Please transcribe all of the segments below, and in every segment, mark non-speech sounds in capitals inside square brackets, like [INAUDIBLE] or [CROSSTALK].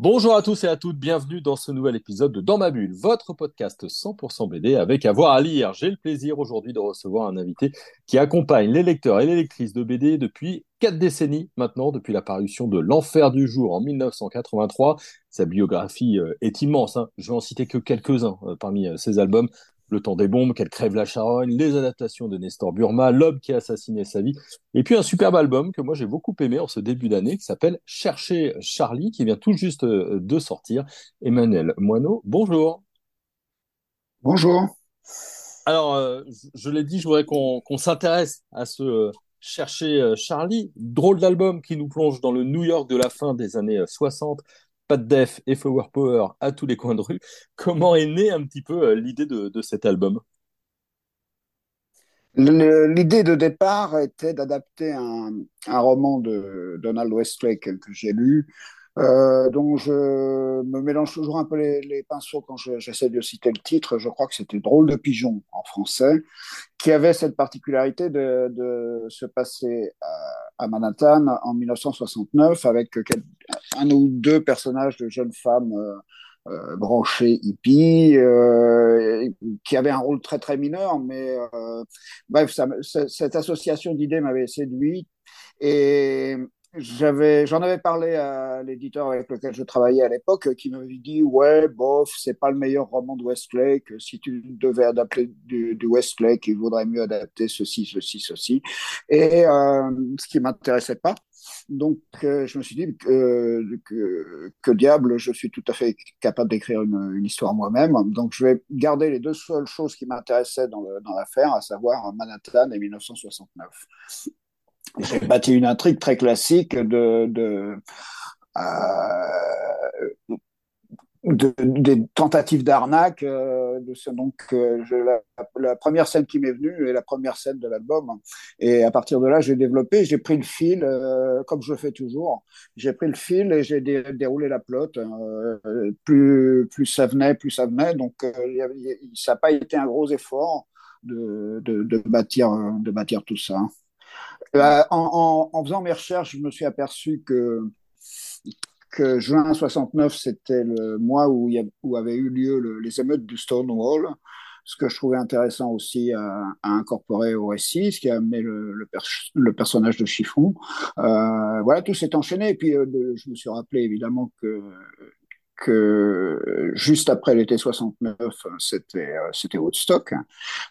Bonjour à tous et à toutes, bienvenue dans ce nouvel épisode de Dans ma bulle, votre podcast 100% BD avec avoir à lire. J'ai le plaisir aujourd'hui de recevoir un invité qui accompagne les lecteurs et les lectrices de BD depuis quatre décennies maintenant, depuis la parution de L'Enfer du jour en 1983. Sa biographie euh, est immense, hein. je vais en citer que quelques-uns euh, parmi euh, ses albums. Le temps des bombes, Qu'elle crève la charogne, les adaptations de Nestor Burma, L'homme qui a assassiné sa vie, et puis un superbe album que moi j'ai beaucoup aimé en ce début d'année qui s'appelle Chercher Charlie, qui vient tout juste euh, de sortir. Emmanuel Moineau, bonjour. Bonjour. Alors, euh, je l'ai dit, je voudrais qu'on s'intéresse à ce euh, Chercher Charlie, drôle d'album qui nous plonge dans le New York de la fin des années 60 pas de def et flower power à tous les coins de rue. Comment est née un petit peu euh, l'idée de, cet album? L'idée de départ était d'adapter un, roman de Donald Westlake que j'ai lu, euh, dont je me mélange toujours un peu les, pinceaux quand j'essaie de citer le titre. Je crois que c'était Drôle de pigeon en français, qui avait cette particularité de, de se passer à, Manhattan en 1969 avec un ou deux personnages de jeunes femmes. Euh, euh branchées hippies, euh, qui avaient un rôle très très mineur, mais euh, bref, cette association d'idées m'avait séduit. Et j'avais, j'en avais parlé à l'éditeur avec lequel je travaillais à l'époque, qui m'avait dit ouais, bof, c'est pas le meilleur roman de Westlake. Si tu devais adapter du, Westlake, il vaudrait mieux adapter ceci, ceci, ceci. Et euh, ce qui m'intéressait pas. Donc, euh, je me suis dit que, que, diable, je suis tout à fait capable d'écrire une, histoire moi-même. Donc, je vais garder les deux seules choses qui m'intéressaient dans, dans l'affaire, à savoir Manhattan et 1969 j'ai bâti une intrigue très classique de, euh, de des tentatives d'arnaque. Euh, donc, euh, la, première scène qui m'est venue est la première scène de l'album. Et à partir de là, j'ai développé, j'ai pris le fil, comme je le fais toujours. J'ai pris le fil et j'ai dé, déroulé la plotte. Plus, ça venait, plus ça venait. Donc, ça n'a pas été un gros effort de bâtir tout ça. Euh, en, faisant mes recherches, je me suis aperçu que, que juin 69, c'était le mois où, avaient eu lieu les émeutes du Stonewall, ce que je trouvais intéressant aussi à, incorporer au récit, ce qui a amené le personnage de Chiffon. Euh, voilà, tout s'est enchaîné. Et puis, euh, je me suis rappelé évidemment que que juste après l'été 69, c'était euh, c'était Woodstock.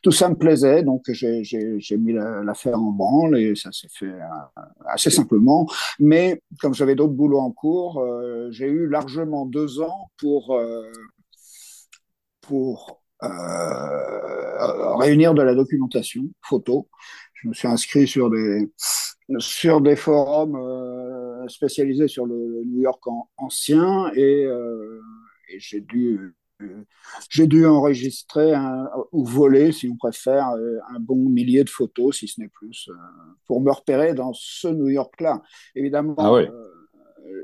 Tout ça me plaisait, donc j'ai mis l'affaire en branle et ça s'est fait euh, assez simplement. Mais comme j'avais d'autres boulots en cours, euh, j'ai eu largement deux ans pour pour réunir de la documentation photo. Je me suis inscrit sur des sur des forums spécialisés sur le New York ancien et, euh, et j'ai dû euh, j'ai dû enregistrer un, ou voler, si on préfère, un bon millier de photos, si ce n'est plus, pour me repérer dans ce New York-là. Évidemment, ah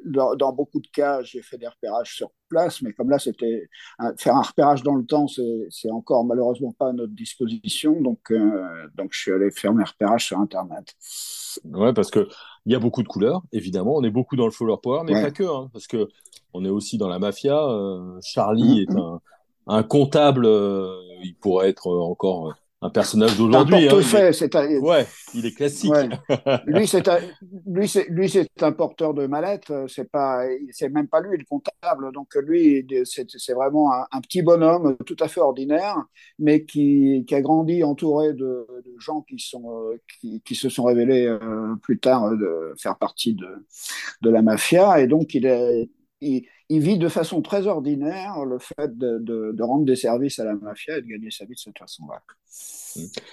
dans, dans, beaucoup de cas, j'ai fait des repérages sur place, mais comme là, c'était faire un repérage dans le temps, c'est encore malheureusement pas à notre disposition. Donc, euh, donc je suis allé faire mes repérages sur Internet. Ouais, parce que il y a beaucoup de couleurs, évidemment. On est beaucoup dans le follower power, mais pas que, hein, parce que on est aussi dans la mafia. Euh, Charlie mm-hmm. est un, un comptable. Euh, il pourrait être encore un personnage d'aujourd'hui. Hein, c'est un... Ouais, il est classique. [LAUGHS] Lui, c'est un... lui, c'est lui, c'est un porteur de mallette. C'est pas, c'est même pas lui le comptable. Donc lui, c'est vraiment un, petit bonhomme tout à fait ordinaire, mais qui, qui a grandi entouré de, de gens qui sont, qui, qui, se sont révélés euh, plus tard de faire partie de, de la mafia, et donc il est il, il, vit de façon très ordinaire le fait de, de, de, rendre des services à la mafia et de gagner sa vie de cette façon-là.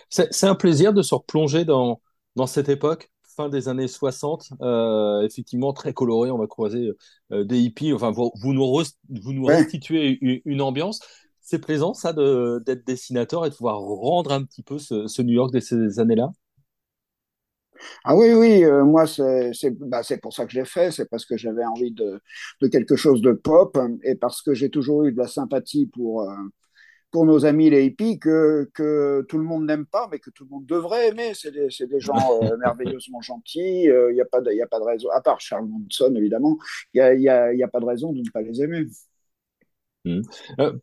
C'est un plaisir de se replonger dans, dans cette époque, fin des années 60, euh, effectivement très coloré, on va croiser euh, des hippies, enfin vous, vous nous, vous nous restituez une, une ambiance. C'est plaisant ça d'être dessinateur et de pouvoir rendre un petit peu ce, ce New York de ces années-là? Ah oui, oui, euh, moi, c'est bah, pour ça que j'ai fait, c'est parce que j'avais envie de, de, quelque chose de pop et parce que j'ai toujours eu de la sympathie pour, euh, pour nos amis les hippies que, que tout le monde n'aime pas, mais que tout le monde devrait aimer. C'est des, des, gens euh, [LAUGHS] merveilleusement gentils, il n'y a, pas de, a pas de raison, à part Charles Manson, évidemment, il n'y a, y a, y a, pas de raison de ne pas les aimer. Mmh.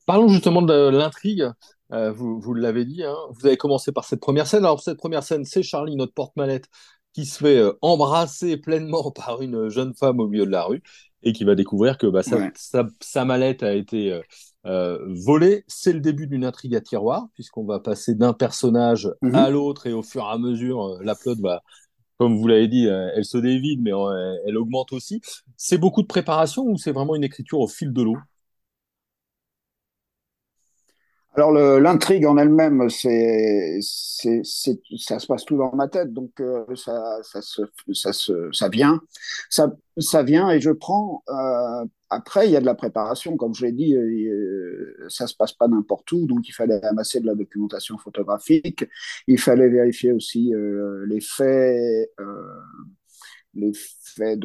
parlons justement de l'intrigue. Euh, vous, vous l'avez dit, hein, vous avez commencé par cette première scène. Alors, cette première scène, c'est Charlie, notre porte-mallette, qui se fait euh, embrasser pleinement [LAUGHS] par une jeune femme au milieu de la rue et qui va découvrir que bah, sa, sa, mallette a été euh, volée. C'est le début d'une intrigue à tiroir, puisqu'on va passer d'un personnage mhm. à l'autre et au fur et à mesure, la flotte va, comme vous l'avez dit, elle se dévide, mais elle augmente aussi. C'est beaucoup de préparation ou c'est vraiment une écriture au fil de l'eau? Alors l'intrigue en elle-même, c'est, ça se passe tout dans ma tête, donc euh, ça, ça, se, ça, se, ça vient, ça, ça vient et je prends. Euh, après, il y a de la préparation, comme je l'ai dit, euh, ça se passe pas n'importe où, donc il fallait amasser de la documentation photographique, il fallait vérifier aussi euh, les faits les faits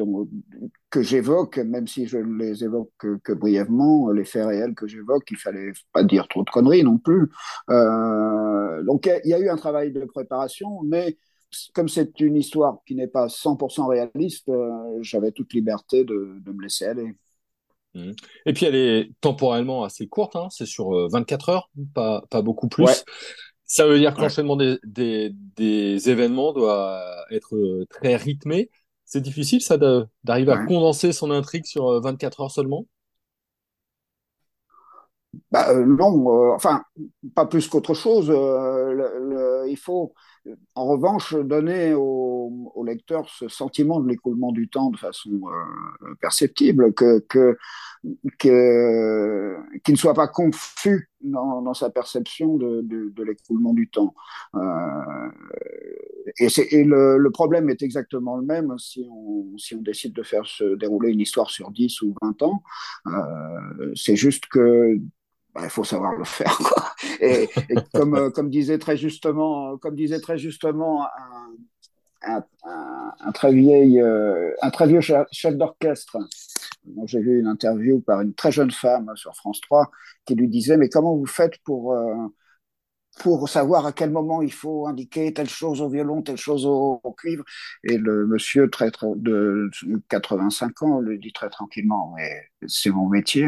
que j'évoque, même si je ne les évoque que, brièvement, les faits réels que j'évoque, il fallait pas dire trop de conneries non plus. Euh, donc il y, a eu un travail de préparation, mais comme c'est une histoire qui n'est pas 100% réaliste, euh, j'avais toute liberté de, me laisser aller. Mmh. Et puis elle est temporellement assez courte, hein, c'est sur 24 euh, heures, pas, pas beaucoup plus. Ça veut dire que l'enchaînement des, des, des, événements doit être très rythmé. C'est difficile, ça, d'arriver à condenser son intrigue sur 24 euh, heures seulement? Bah, euh, non, euh, enfin, pas plus qu'autre chose. il faut, en revanche, donner au, lecteur ce sentiment de l'écoulement du temps de façon perceptible, que, qu'il ne soit pas confus dans, sa perception de, l'écoulement du temps. Euh, et, le, problème est exactement le même si on, si on décide de faire se dérouler une histoire sur 10 ou 20 ans. Euh, c'est juste que bah, il faut savoir le faire. Quoi. Et, euh, comme disait très justement, comme disait très justement un, très vieil, euh, un très vieux chef d'orchestre. J'ai vu une interview par une très jeune femme sur France 3 qui lui disait mais comment vous faites pour euh, pour savoir à quel moment il faut indiquer telle chose au violon, telle chose au, cuivre? Et le monsieur très, de 85 ans lui dit très tranquillement, mais c'est mon métier.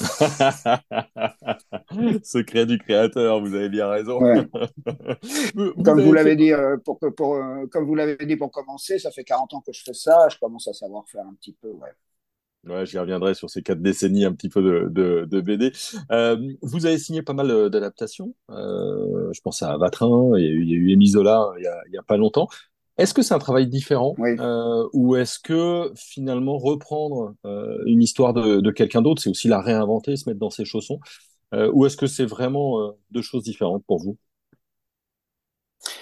[LAUGHS] Secret du créateur, vous avez bien raison. [LAUGHS] comme vous l'avez dit, euh, pour, pour, euh, comme vous l'avez dit pour commencer, ça fait 40 ans que je fais ça, je commence à savoir faire un petit peu, ouais. Ouais, j'y reviendrai sur ces quatre décennies un petit peu de, de, de BD. Euh, vous avez signé pas mal d'adaptations. Euh, je pense à Vatrin, il y a eu, il y a eu Émile Zola il y a, il y a pas longtemps. Est-ce que c'est un travail différent oui. euh, ou est-ce que finalement reprendre euh, une histoire de, de quelqu'un d'autre, c'est aussi la réinventer, se mettre dans ses chaussons, euh, ou est-ce que c'est vraiment deux choses différentes pour vous?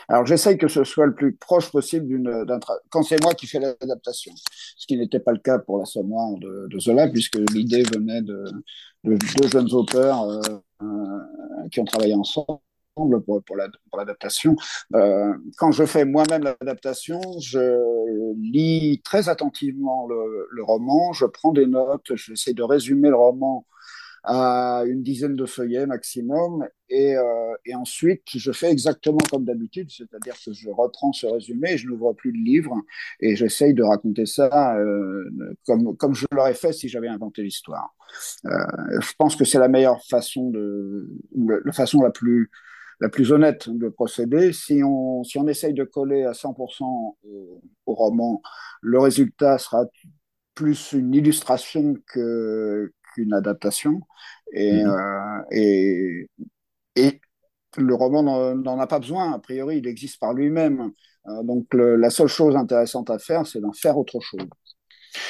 Alors j'essaye que ce soit le plus proche possible d'un quand c'est moi qui fais l'adaptation, ce qui n'était pas le cas pour la Sommoire de, de Zola puisque l'idée venait de, de, deux jeunes auteurs euh, euh, qui ont travaillé ensemble pour, l'adaptation. Euh, quand je fais moi-même l'adaptation, je lis très attentivement le, roman, je prends des notes, j'essaie de résumer le roman à une dizaine de feuillets maximum. Et, euh, ensuite, je fais exactement comme d'habitude, c'est-à-dire que je reprends ce résumé, je n'ouvre plus le livre et j'essaye de raconter ça euh, comme, comme je l'aurais fait si j'avais inventé l'histoire. Je pense que c'est la meilleure façon de, la façon la plus la plus honnête de procéder. Si on, si on essaye de coller à 100% au, au roman, le résultat sera plus une illustration que, qu'une adaptation. Et, mhm. euh, et, et, le roman n'en a pas besoin, a priori, il existe par lui-même. Euh, donc le, la seule chose intéressante à faire, c'est d'en faire autre chose.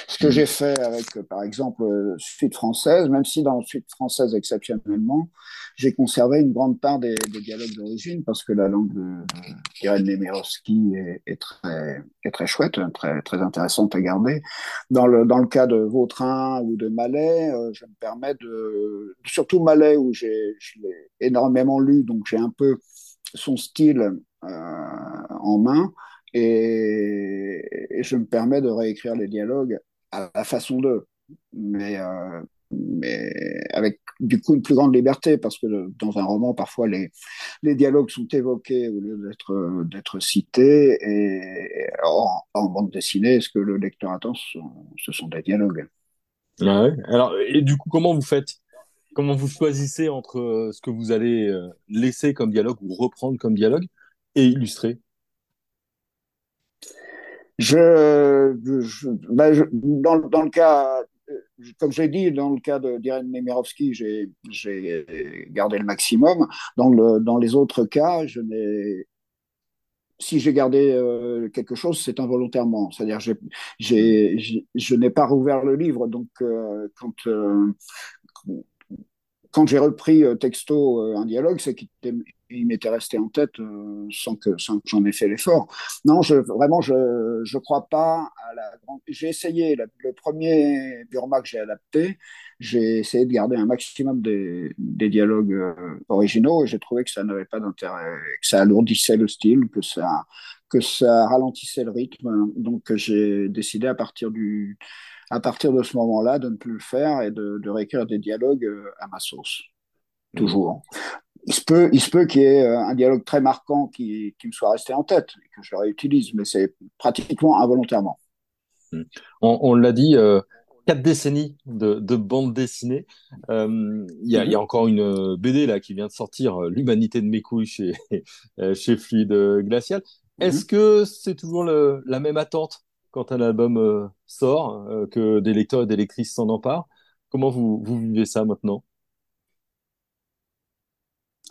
Ce que j'ai fait avec, par exemple, Suite française, même si dans Suite française, exceptionnellement, j'ai conservé une grande part des, des dialogues d'origine parce que la langue de, Nemirovsky est, est, très, est très chouette, très, très intéressante à garder. Dans le, dans le cas de Vautrin ou de Malais, euh, je me permets de, surtout Malais où j'ai, je l'ai énormément lu, donc j'ai un peu son style euh, en main et, je me permets de réécrire les dialogues à la façon d'eux, mais, euh, mais avec du coup une plus grande liberté, parce que dans un roman, parfois les, les dialogues sont évoqués au lieu d'être, d'être cités, et en, bande dessinée, ce que le lecteur attend, ce sont, des dialogues. Alors, et du coup, comment vous faites Comment vous choisissez entre euh, ce que vous allez euh, laisser comme dialogue ou reprendre comme dialogue et illustrer? Je, je, ben je dans, dans, le cas, comme j'ai dit, dans le cas d'Irène Nemirovski, j'ai gardé le maximum. Dans, dans les autres cas, je n'ai si j'ai gardé euh, quelque chose, c'est involontairement. C'est-à-dire, je n'ai pas rouvert le livre. Donc, euh, quand, euh, quand j'ai repris texto un dialogue, c'est qu'il il m'était resté en tête euh, sans que, sans que j'en ai fait l'effort. Non, vraiment, je ne crois pas à la grande. J'ai essayé, le premier Burma que j'ai adapté, j'ai essayé de garder un maximum des, dialogues euh, originaux et j'ai trouvé que ça n'avait pas d'intérêt, que ça alourdissait le style, que ça, que ça ralentissait le rythme. Donc j'ai décidé à partir du à partir de ce moment-là de ne plus le faire et de, de réécrire des dialogues euh, à ma sauce toujours il se peut, il se peut qu'il y ait euh, un dialogue très marquant qui, qui, me soit resté en tête et que je réutilise, mais c'est pratiquement involontairement. Hmm. On, on l'a dit, euh, quatre décennies de, de bande dessinée. Euh, il y, a, y, a, encore une BD là qui vient de sortir, L'humanité de mes couilles chez, [LAUGHS] chez Fluide Glacial. Est-ce que c'est toujours le, la même attente? Quand un album sort, que des lecteurs et des lectrices s'en emparent Comment vous, vivez ça maintenant?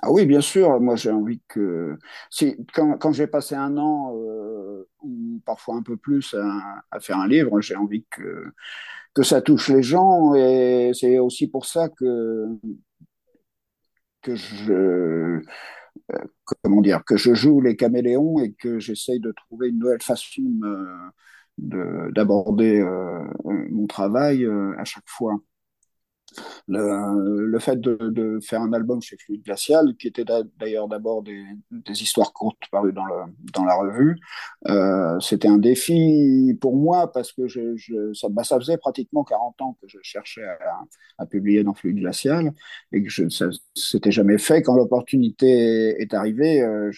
Ah oui, bien sûr. Moi, j'ai envie que si quand, j'ai passé un an euh, ou parfois un peu plus à, faire un livre, j'ai envie que que ça touche les gens et c'est aussi pour ça que que je euh, comment dire que je joue les caméléons et que j'essaye de trouver une nouvelle façon d'aborder euh, mon travail euh, à chaque fois le, fait de, faire un album chez Fluide Glacial, qui était d'ailleurs d'abord des, histoires courtes parues dans, la revue, euh, c'était un défi pour moi parce que bah, ça, faisait pratiquement 40 ans que je cherchais à, publier dans Fluide Glacial et que je, ça s'était jamais fait. Quand l'opportunité est arrivée, euh,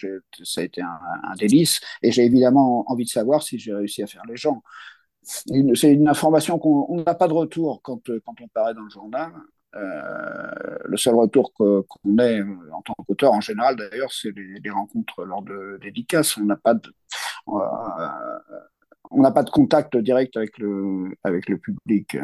ça a été un délice et j'ai évidemment envie de savoir si j'ai réussi à faire les gens c'est une information qu'on n'a pas de retour quand, quand on paraît dans le journal. Euh, le seul retour qu'on ait en tant qu'auteur, en général d'ailleurs, c'est les, rencontres lors de dédicaces. On n'a pas de, euh, contact direct avec le, public. Euh,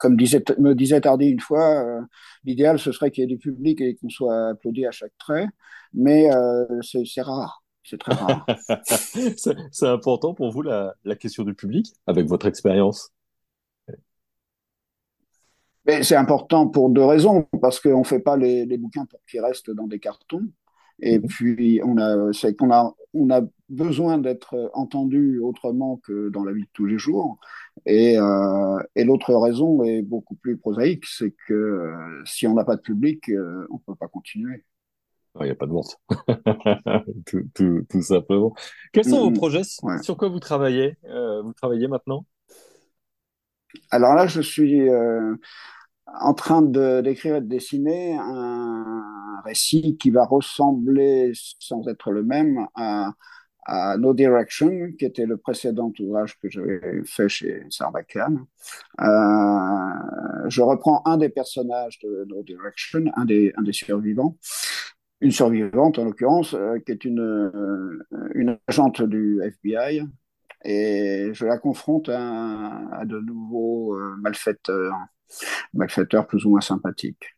comme me disait Tardy une fois, euh, l'idéal ce serait qu'il y ait du public et qu'on soit applaudi à chaque trait, mais euh, c'est rare. C'est très rare. [LAUGHS] c'est important pour vous la, la, question du public, avec votre expérience C'est important pour deux raisons, parce qu'on ne fait pas les, les, bouquins pour qu'ils restent dans des cartons. Et mmh. puis, on a, c'est qu'on a, on a besoin d'être entendu autrement que dans la vie de tous les jours. Et, euh, et l'autre raison est beaucoup plus prosaïque, c'est que euh, si on n'a pas de public, euh, on ne peut pas continuer. Il n'y a pas de vente. [LAUGHS] tout, tout, tout, simplement. Quels sont vos mmh, projets? Ouais. Sur quoi vous travaillez euh, Vous travaillez maintenant? Alors là, je suis euh, en train d'écrire et de dessiner un récit qui va ressembler, sans être le même, à, à No Direction, qui était le précédent ouvrage que j'avais fait chez Sarbacane. Euh, je reprends un des personnages de No Direction, un des, un des survivants, une survivante en l'occurrence, euh, qui est une, euh, une agente du FBI, et je la confronte à, à de nouveaux euh, malfaiteurs, malfaiteurs plus ou moins sympathiques.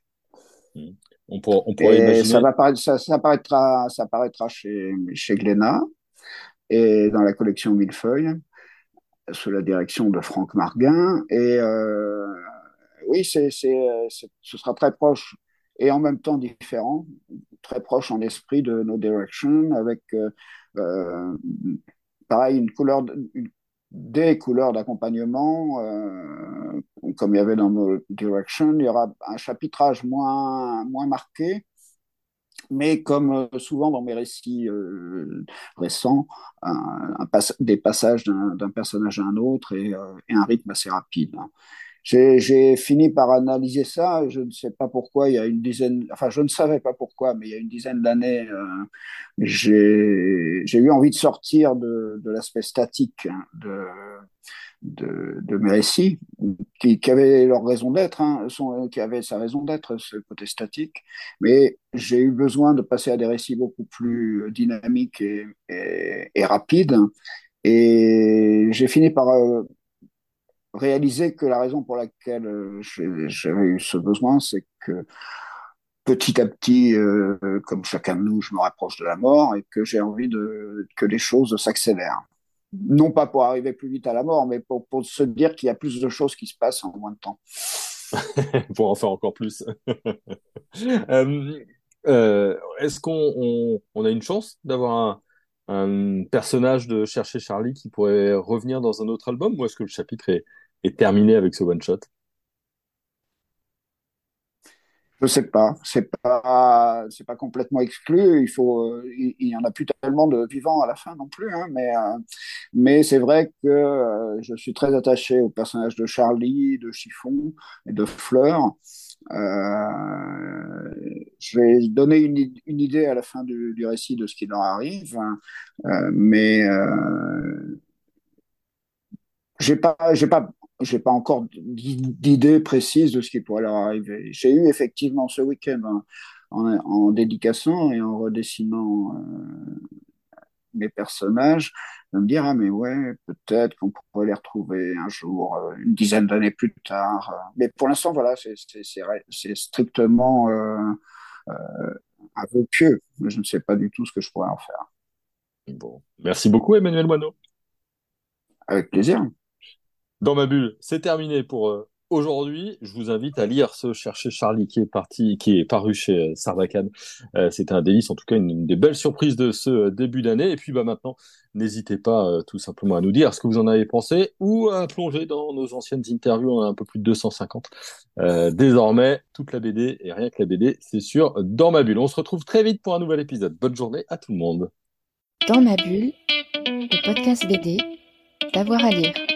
On, pour, on pourrait imaginer... ça, va ça, ça, apparaîtra chez, chez Glénat et dans la collection Millefeuille, sous la direction de Franck Marguin. Et oui, c'est, ce sera très proche et en même temps différent, très proche en esprit de No Direction, avec euh, euh, pareil une des couleurs d'accompagnement, euh, comme il y avait dans No Direction. Il y aura un chapitrage moins, moins marqué, mais comme souvent dans mes récits récents, des passages d'un personnage à un autre et, et, un rythme assez rapide. Hein. J'ai fini par analyser ça. Je ne sais pas pourquoi. Il y a une dizaine, enfin, je ne savais pas pourquoi, mais il y a une dizaine d'années, euh, j'ai eu envie de sortir de, de l'aspect statique de, de, de, mes récits, qui, qui avaient leur raison d'être, hein, qui avaient sa raison d'être, ce côté statique. Mais j'ai eu besoin de passer à des récits beaucoup plus dynamiques et rapides. Et j'ai fini par euh, réaliser que la raison pour laquelle euh, j'avais eu ce besoin, c'est que petit à petit, euh, comme chacun de nous, je me rapproche de la mort et que j'ai envie de, que les choses s'accélèrent. Non pas pour arriver plus vite à la mort, mais pour, se dire qu'il y a plus de choses qui se passent en moins de temps. [LAUGHS] pour en faire encore plus. [LAUGHS] euh, Est-ce qu'on on, on, a une chance d'avoir un, un, personnage de Chercher Charlie qui pourrait revenir dans un autre album ou est-ce que le chapitre est, est terminé avec ce one-shot Je sais pas, c'est pas, c'est pas complètement exclu. Il faut, il, y en a plus tellement de vivants à la fin non plus, hein, mais, euh, mais c'est vrai que euh, je suis très attaché au personnage de Charlie, de Chiffon et de Fleur. Euh, je vais donner une, une, idée à la fin du, du, récit de ce qui leur arrive, hein, mais j'ai pas, pas j'ai pas encore d'idée précise de ce qui pourrait leur arriver. J'ai eu effectivement ce week-end en, en, en, dédicaçant et en redessinant euh, mes personnages, de me dire ah mais ouais peut-être qu'on pourrait les retrouver un jour, euh, une dizaine d'années plus tard. Mais pour l'instant voilà c'est strictement euh, euh, vœu pieux. Je ne sais pas du tout ce que je pourrais en faire. Bon, merci beaucoup Emmanuel Moineau. Avec plaisir. Dans ma bulle, c'est terminé pour euh, aujourd'hui. Je vous invite à lire ce Chercher Charlie qui est parti, qui est paru chez euh, Sarbacane. Euh, C'était un délice, en tout cas une, des belles surprises de ce euh, début d'année. Et puis bah maintenant, n'hésitez pas tout simplement à nous dire ce que vous en avez pensé ou à plonger dans nos anciennes interviews, on a un peu plus de 250. désormais, toute la BD et rien que la BD, c'est sûr, dans ma bulle. On se retrouve très vite pour un nouvel épisode. Bonne journée à tout le monde. Dans ma bulle, le podcast BD, d'avoir à lire.